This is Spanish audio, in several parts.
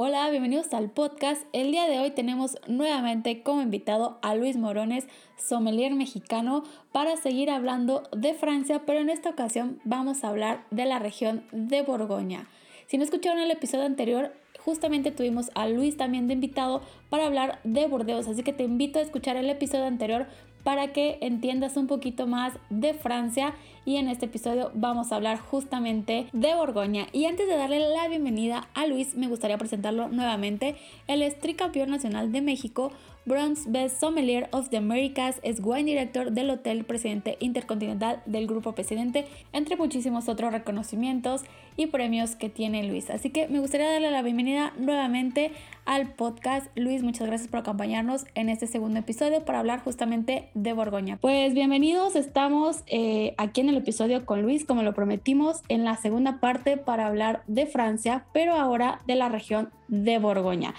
Hola, bienvenidos al podcast. El día de hoy tenemos nuevamente como invitado a Luis Morones, sommelier mexicano, para seguir hablando de Francia, pero en esta ocasión vamos a hablar de la región de Borgoña. Si no escucharon el episodio anterior, justamente tuvimos a Luis también de invitado para hablar de Burdeos, así que te invito a escuchar el episodio anterior para que entiendas un poquito más de Francia y en este episodio vamos a hablar justamente de Borgoña. Y antes de darle la bienvenida a Luis, me gustaría presentarlo nuevamente. Él es tricampeón nacional de México, Bronze Best Sommelier of the Americas, es wine director del Hotel Presidente Intercontinental del Grupo Presidente, entre muchísimos otros reconocimientos y premios que tiene Luis. Así que me gustaría darle la bienvenida nuevamente al podcast. Luis, muchas gracias por acompañarnos en este segundo episodio para hablar justamente de Borgoña. Pues bienvenidos, estamos eh, aquí en el episodio con Luis, como lo prometimos, en la segunda parte para hablar de Francia, pero ahora de la región de Borgoña.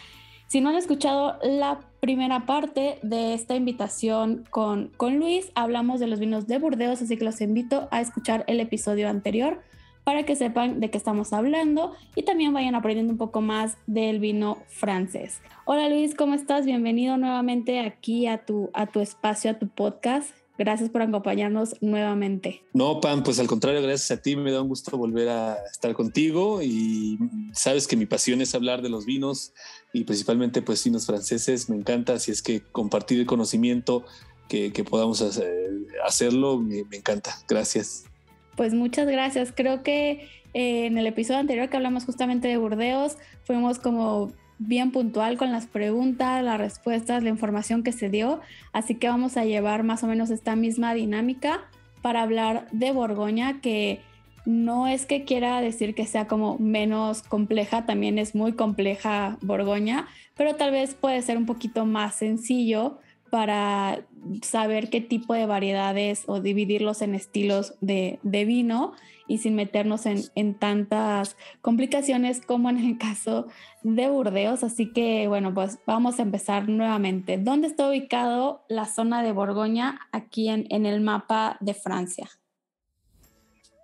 Si no han escuchado la primera parte de esta invitación con, con Luis, hablamos de los vinos de Burdeos, así que los invito a escuchar el episodio anterior para que sepan de qué estamos hablando y también vayan aprendiendo un poco más del vino francés. Hola Luis, ¿cómo estás? Bienvenido nuevamente aquí a tu, a tu espacio, a tu podcast. Gracias por acompañarnos nuevamente. No, Pam, pues al contrario, gracias a ti. Me da un gusto volver a estar contigo y sabes que mi pasión es hablar de los vinos y principalmente pues vinos franceses. Me encanta, si es que compartir el conocimiento que, podamos hacerlo, me encanta. Gracias. Pues muchas gracias. Creo que eh, en el episodio anterior que hablamos justamente de Burdeos, fuimos como bien puntual con las preguntas, las respuestas, la información que se dio. Así que vamos a llevar más o menos esta misma dinámica para hablar de Borgoña, que no es que quiera decir que sea como menos compleja, también es muy compleja Borgoña, pero tal vez puede ser un poquito más sencillo para saber qué tipo de variedades o dividirlos en estilos de, vino y sin meternos en, tantas complicaciones como en el caso de Burdeos. Así que bueno, pues vamos a empezar nuevamente. ¿Dónde está ubicado la zona de Borgoña aquí en, en el mapa de Francia?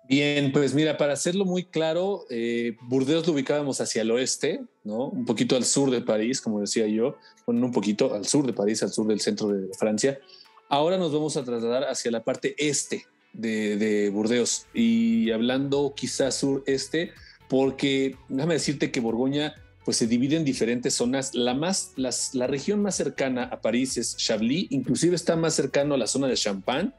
Bien, pues mira, para hacerlo muy claro, eh, Burdeos lo ubicábamos hacia el oeste, ¿no? Un poquito al sur de París, como decía yo, bueno, un poquito al sur de París, al sur del centro de Francia. Ahora nos vamos a trasladar hacia la parte este de, Burdeos y hablando quizás sureste, porque déjame decirte que Borgoña pues se divide en diferentes zonas. La, más, la región más cercana a París es Chablis, inclusive está más cercano a la zona de Champagne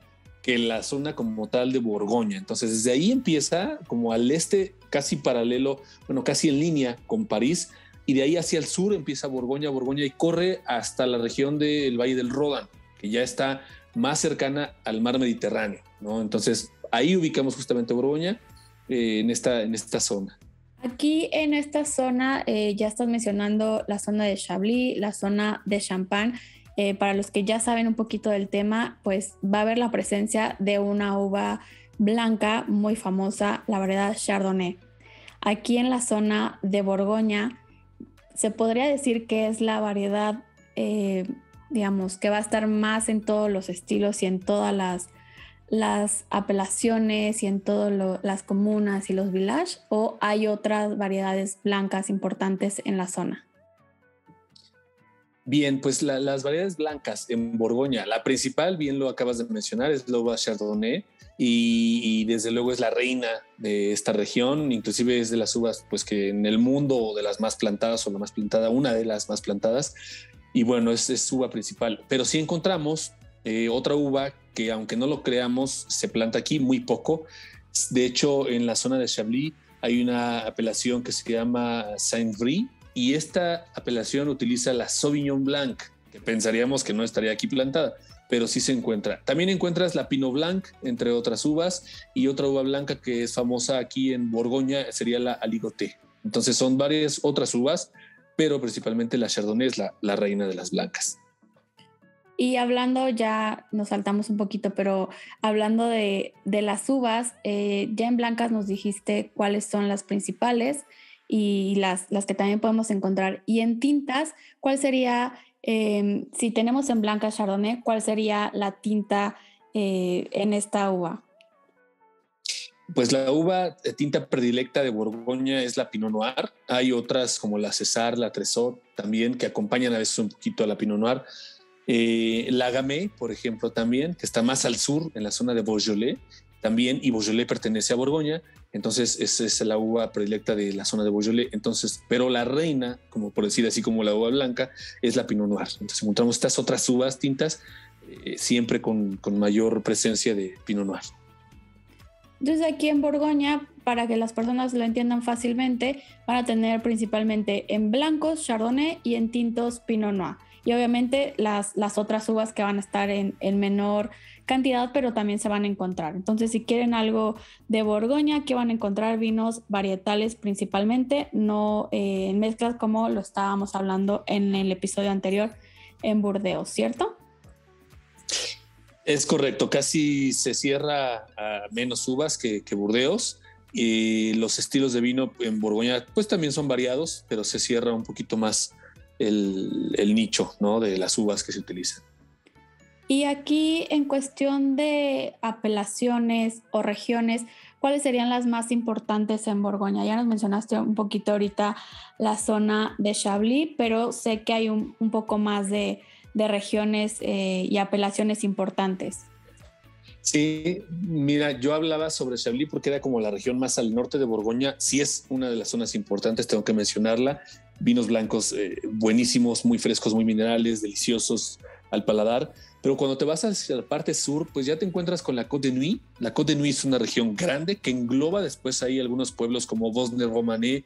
que la zona como tal de Borgoña. Entonces, desde ahí empieza como al este, casi paralelo, bueno, casi en línea con París, y de ahí hacia el sur empieza Borgoña, Borgoña, y corre hasta la región del Valle del Rodan, que ya está más cercana al mar Mediterráneo, ¿no? Entonces, ahí ubicamos justamente Borgoña eh, en, esta, en esta zona. Aquí en esta zona, eh, ya estás mencionando la zona de Chablis, la zona de Champagne. Eh, para los que ya saben un poquito del tema, pues va a haber la presencia de una uva blanca muy famosa, la variedad Chardonnay. Aquí en la zona de Borgoña se podría decir que es la variedad, eh, digamos, que va a estar más en todos los estilos y en todas las, las apelaciones y en todas las comunas y los villages, o hay otras variedades blancas importantes en la zona. Bien, pues las variedades blancas en Borgoña, la principal, bien lo acabas de mencionar, es uva Chardonnay y, desde luego es la reina de esta región, inclusive es de las uvas pues que en el mundo de las más plantadas o la más plantada, una de las más plantadas y bueno, es, es uva principal. Pero sí encontramos eh, otra uva que aunque no lo creamos, se planta aquí muy poco. De hecho, en la zona de Chablis hay una apelación que se llama Saint-Brie y esta apelación utiliza la Sauvignon Blanc, que pensaríamos que no estaría aquí plantada, pero sí se encuentra. También encuentras la Pinot Blanc, entre otras uvas, y otra uva blanca que es famosa aquí en Borgoña sería la Aligoté. Entonces son varias otras uvas, pero principalmente la Chardonnay es la, reina de las blancas. Y hablando, ya nos saltamos un poquito, pero hablando de, las uvas, eh, ya en blancas nos dijiste cuáles son las principales y las, las que también podemos encontrar. Y en tintas, ¿cuál sería, em, si tenemos en blanca Chardonnay, cuál sería la tinta eh, en esta uva? Pues la uva de tinta predilecta de Borgoña es la Pinot Noir. Hay otras como la César, la Tresor también que acompañan a veces un poquito a la Pinot Noir. Eh, la Gamay, por ejemplo, también, que está más al sur, en la zona de Beaujolais, también, y Beaujolais pertenece a Borgoña, entonces esa es la uva predilecta de la zona de Beaujolais. Entonces, pero la reina, como por decir así como la uva blanca, es la Pinot Noir. Entonces encontramos estas otras uvas tintas eh, siempre con, mayor presencia de Pinot Noir. Entonces aquí en Borgoña, para que las personas lo entiendan fácilmente, van a tener principalmente en blancos Chardonnay y en tintos Pinot Noir y obviamente las, otras uvas que van a estar en, menor cantidad, pero también se van a encontrar. Entonces, si quieren algo de Borgoña, que van a encontrar vinos varietales principalmente, no eh, en mezclas como lo estábamos hablando en el episodio anterior en Burdeos, ¿cierto? Es correcto, casi se cierra menos uvas que, que Burdeos. Y los estilos de vino en Borgoña, pues también son variados, pero se cierra un poquito más el, nicho ¿no? de las uvas que se utilizan. Y aquí en cuestión de apelaciones o regiones, ¿cuáles serían las más importantes en Borgoña? Ya nos mencionaste un poquito ahorita la zona de Chablis, pero sé que hay un, poco más de, regiones eh, y apelaciones importantes. Sí, mira, yo hablaba sobre Chablis porque era como la región más al norte de Borgoña. Sí es una de las zonas importantes, tengo que mencionarla vinos blancos eh, buenísimos, muy frescos, muy minerales, deliciosos al paladar. Pero cuando te vas hacia la parte sur, pues ya te encuentras con la Côte de Nuit. La Côte de Nuit es una región grande que engloba después ahí algunos pueblos como Bosne-Romanée,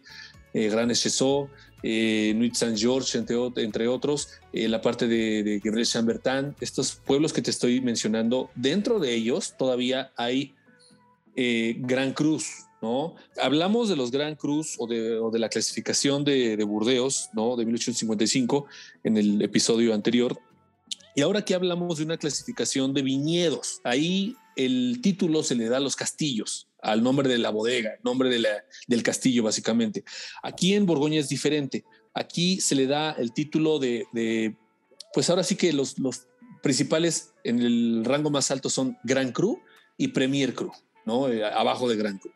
eh, Gran Echezot, eh, Nuit Saint-Georges, entre, otros, eh, la parte de, de Gevrey-Chambertin. Estos pueblos que te estoy mencionando, dentro de ellos todavía hay Gran Cruz, ¿no? Hablamos de los Gran Cruz o de, la clasificación de, Burdeos, ¿no? De 1855 en el episodio anterior. Y ahora que hablamos de una clasificación de viñedos, ahí el título se le da a los castillos, al nombre de la bodega, nombre de del castillo básicamente. Aquí en Borgoña es diferente. Aquí se le da el título de, pues ahora sí que los, los principales en el rango más alto son Gran Cru y Premier Cru, ¿no? Eh, abajo de Gran Cru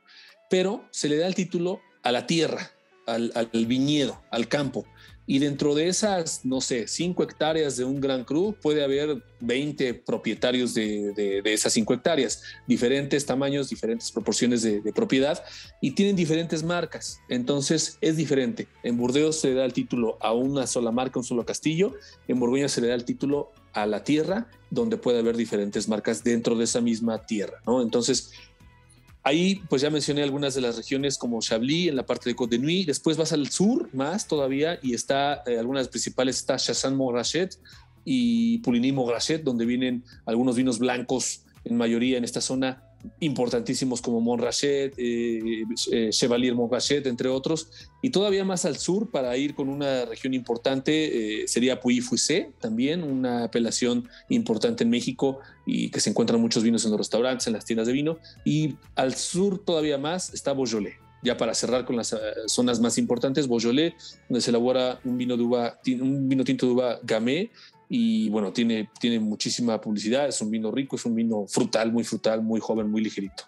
pero se le da el título a la tierra, al, viñedo, al campo. Y dentro de esas, no sé, cinco hectáreas de un gran cru, puede haber 20 propietarios de, esas cinco hectáreas, diferentes tamaños, diferentes proporciones de, propiedad y tienen diferentes marcas. Entonces es diferente. En Burdeos se le da el título a una sola marca, un solo castillo. En Borgoña se le da el título a la tierra, donde puede haber diferentes marcas dentro de esa misma tierra. ¿no? Entonces Ahí, pues ya mencioné algunas de las regiones como Chablis, en la parte de Côte de Nuit. Después vas al sur más todavía y está, eh, algunas principales, está Chassagne-Montrachet y Pouligny-Montrachet, donde vienen algunos vinos blancos en mayoría en esta zona importantísimos como Montrachet, eh, eh, Chevalier Montrachet, entre otros. Y todavía más al sur, para ir con una región importante, eh, sería Puy-Fuissé, también una apelación importante en México y que se encuentran muchos vinos en los restaurantes, en las tiendas de vino. Y al sur todavía más está Beaujolais. Ya para cerrar con las zonas más importantes, Beaujolais, donde se elabora un vino un vino tinto de uva Gamay, y bueno, tiene, tiene muchísima publicidad, es un vino rico, es un vino frutal, muy frutal, muy joven, muy ligerito.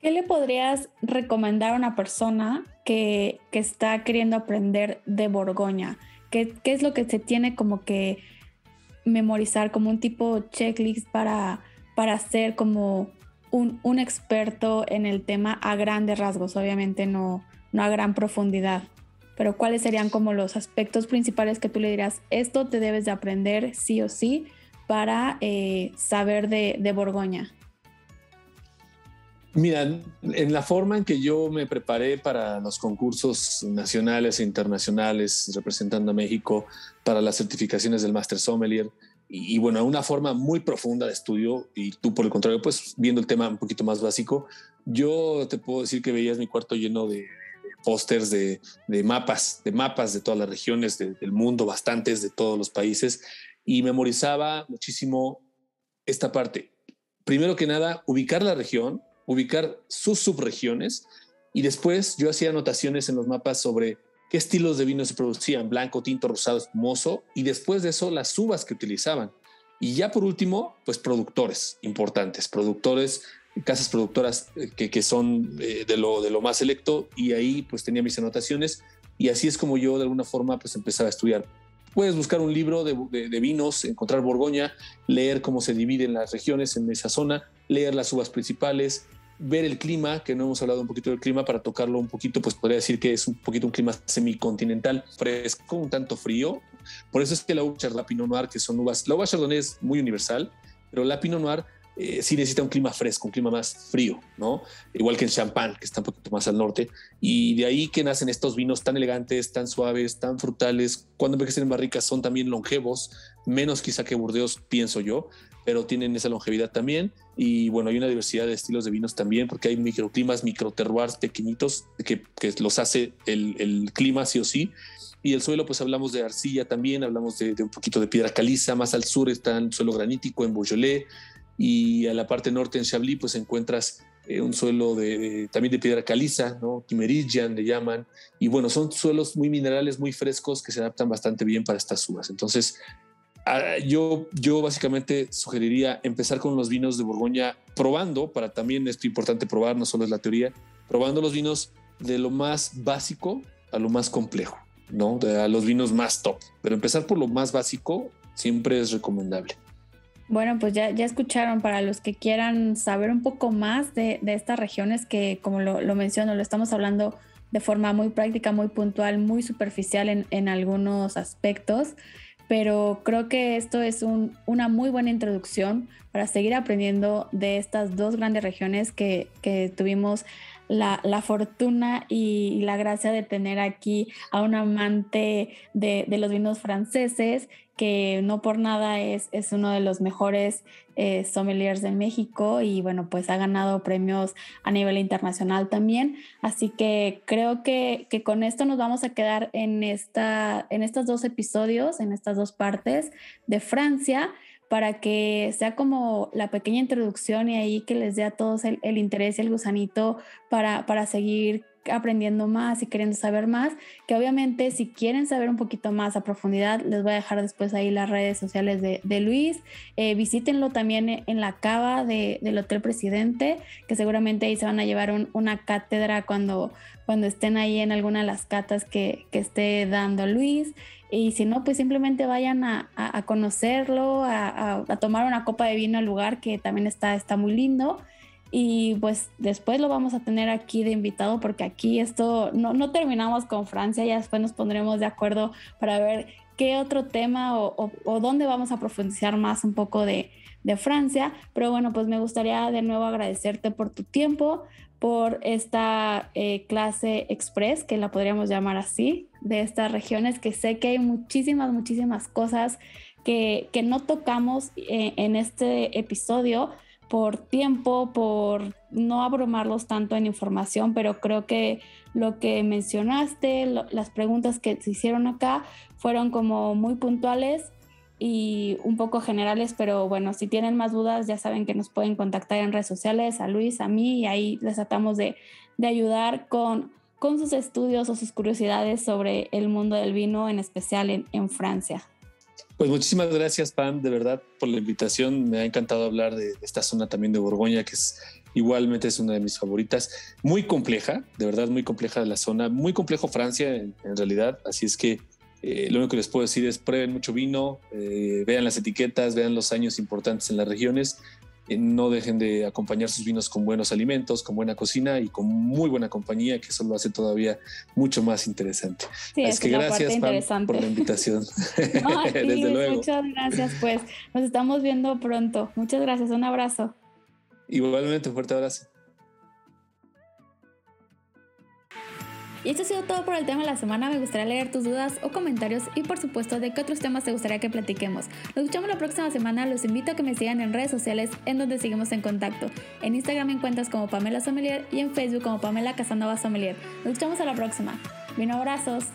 ¿Qué le podrías recomendar a una persona que, que está queriendo aprender de Borgoña? ¿Qué, ¿Qué, es lo que se tiene como que memorizar como un tipo checklist para, para ser como un, un experto en el tema a grandes rasgos? Obviamente no, no a gran profundidad pero ¿cuáles serían como los aspectos principales que tú le dirás, esto te debes de aprender sí o sí para eh, saber de, de Borgoña? Mira, en la forma en que yo me preparé para los concursos nacionales e internacionales representando a México para las certificaciones del Master Sommelier, y, y, bueno, una forma muy profunda de estudio, y tú por el contrario, pues viendo el tema un poquito más básico, yo te puedo decir que veías mi cuarto lleno de, pósters de, mapas, de mapas de todas las regiones del mundo, bastantes de todos los países. y memorizaba muchísimo esta parte. Primero que nada, ubicar la región, ubicar sus subregiones y después yo hacía anotaciones en los mapas sobre qué estilos de vino se producían, blanco, tinto, rosado, espumoso y después de eso las uvas que utilizaban. Y ya por último, pues productores importantes, productores, casas productoras eh, que, que son eh, de, lo, de lo más selecto y ahí pues tenía mis anotaciones y así es como yo de alguna forma pues empezaba a estudiar. Puedes buscar un libro de, vinos, encontrar Borgoña, leer cómo se dividen las regiones en esa zona, leer las uvas principales, ver el clima, que no hemos hablado un poquito del clima, para tocarlo un poquito, pues podría decir que es un poquito un clima semicontinental, fresco, un tanto frío. Por eso es que la uva la Pinot Noir, que son uvas, la uva Chardonnay es muy universal, pero la Pinot Noir eh, sí necesita un clima fresco, un clima más frío, ¿no? Igual que en Champagne, que está un poquito más al norte. Y de ahí que nacen estos vinos tan elegantes, tan suaves, tan frutales. Cuando envejecen en barricas son también longevos, menos quizá que Burdeos, pienso yo, pero tienen esa longevidad también. Y bueno, hay una diversidad de estilos de vinos también, porque hay microclimas, microterroirs pequeñitos que, que los hace el, el clima sí o sí y el suelo, pues hablamos de arcilla también, hablamos de, de, un poquito de piedra caliza, más al sur está el suelo granítico en Beaujolais, y a la parte norte en Chablis pues encuentras eh, un suelo de, también de piedra caliza, ¿no? Kimmeridgian le llaman, y bueno, son suelos muy minerales, muy frescos que se adaptan bastante bien para estas uvas. Entonces, ah, yo, yo básicamente sugeriría empezar con los vinos de Borgoña probando, para también esto importante probar, no solo es la teoría, probando los vinos de lo más básico a lo más complejo, ¿no? De, a los vinos más top. Pero empezar por lo más básico siempre es recomendable. Bueno, pues ya, ya escucharon para los que quieran saber un poco más de, de estas regiones que, como lo, lo, menciono, lo estamos hablando de forma muy práctica, muy puntual, muy superficial en, en algunos aspectos, pero creo que esto es un, una muy buena introducción para seguir aprendiendo de estas dos grandes regiones que, que tuvimos la, fortuna y la gracia de tener aquí a un amante de, los vinos franceses que no por nada es, es uno de los mejores eh, sommeliers de México y bueno, pues ha ganado premios a nivel internacional también. Así que creo que, que con esto nos vamos a quedar en, esta, en estos dos episodios, en estas dos partes de Francia para que sea como la pequeña introducción y ahí que les dé a todos el, el interés y el gusanito para, para seguir aprendiendo más y queriendo saber más, que obviamente si quieren saber un poquito más a profundidad, les voy a dejar después ahí las redes sociales de, Luis. Eh, visítenlo también en la cava de, del Hotel Presidente, que seguramente ahí se van a llevar un, una cátedra cuando, cuando estén ahí en alguna de las catas que, que esté dando Luis. Y si no, pues simplemente vayan a conocerlo, a, a, tomar una copa de vino al lugar que también está, está muy lindo y pues después lo vamos a tener aquí de invitado porque aquí esto no, terminamos con Francia, ya después nos pondremos de acuerdo para ver qué otro tema o, dónde vamos a profundizar más un poco de, Francia. Pero bueno, pues me gustaría de nuevo agradecerte por tu tiempo, por esta eh, clase express, que la podríamos llamar así, de estas regiones, que sé que hay muchísimas, muchísimas cosas que, que no tocamos eh, en este episodio por tiempo, por no abrumarlos tanto en información, pero creo que lo que mencionaste, las preguntas que se hicieron acá fueron como muy puntuales y un poco generales, pero bueno, si tienen más dudas ya saben que nos pueden contactar en redes sociales, a Luis, a mí, y ahí les tratamos de, de ayudar con, con sus estudios o sus curiosidades sobre el mundo del vino, en especial en Francia. Pues muchísimas gracias, Pam, de verdad, por la invitación. Me ha encantado hablar de esta zona también de Borgoña, que es igualmente es una de mis favoritas. Muy compleja, de verdad, muy compleja la zona. Muy complejo Francia, en, realidad. Así es que eh, lo único que les puedo decir es prueben mucho vino, eh, vean las etiquetas, vean los años importantes en las regiones no dejen de acompañar sus vinos con buenos alimentos, con buena cocina y con muy buena compañía, que eso lo hace todavía mucho más interesante. Sí, es, que gracias Pam, por la invitación. no, sí, Desde luego. Muchas gracias, pues nos estamos viendo pronto. Muchas gracias, un abrazo. Igualmente, un fuerte abrazo. Y esto ha sido todo por el tema de la semana. Me gustaría leer tus dudas o comentarios y por supuesto de qué otros temas te gustaría que platiquemos. Nos escuchamos la próxima semana. Los invito a que me sigan en redes sociales en donde seguimos en contacto. En Instagram me encuentras como Pamela Sommelier y en Facebook como Pamela Casanova Sommelier. Nos escuchamos a la próxima. Vino abrazos.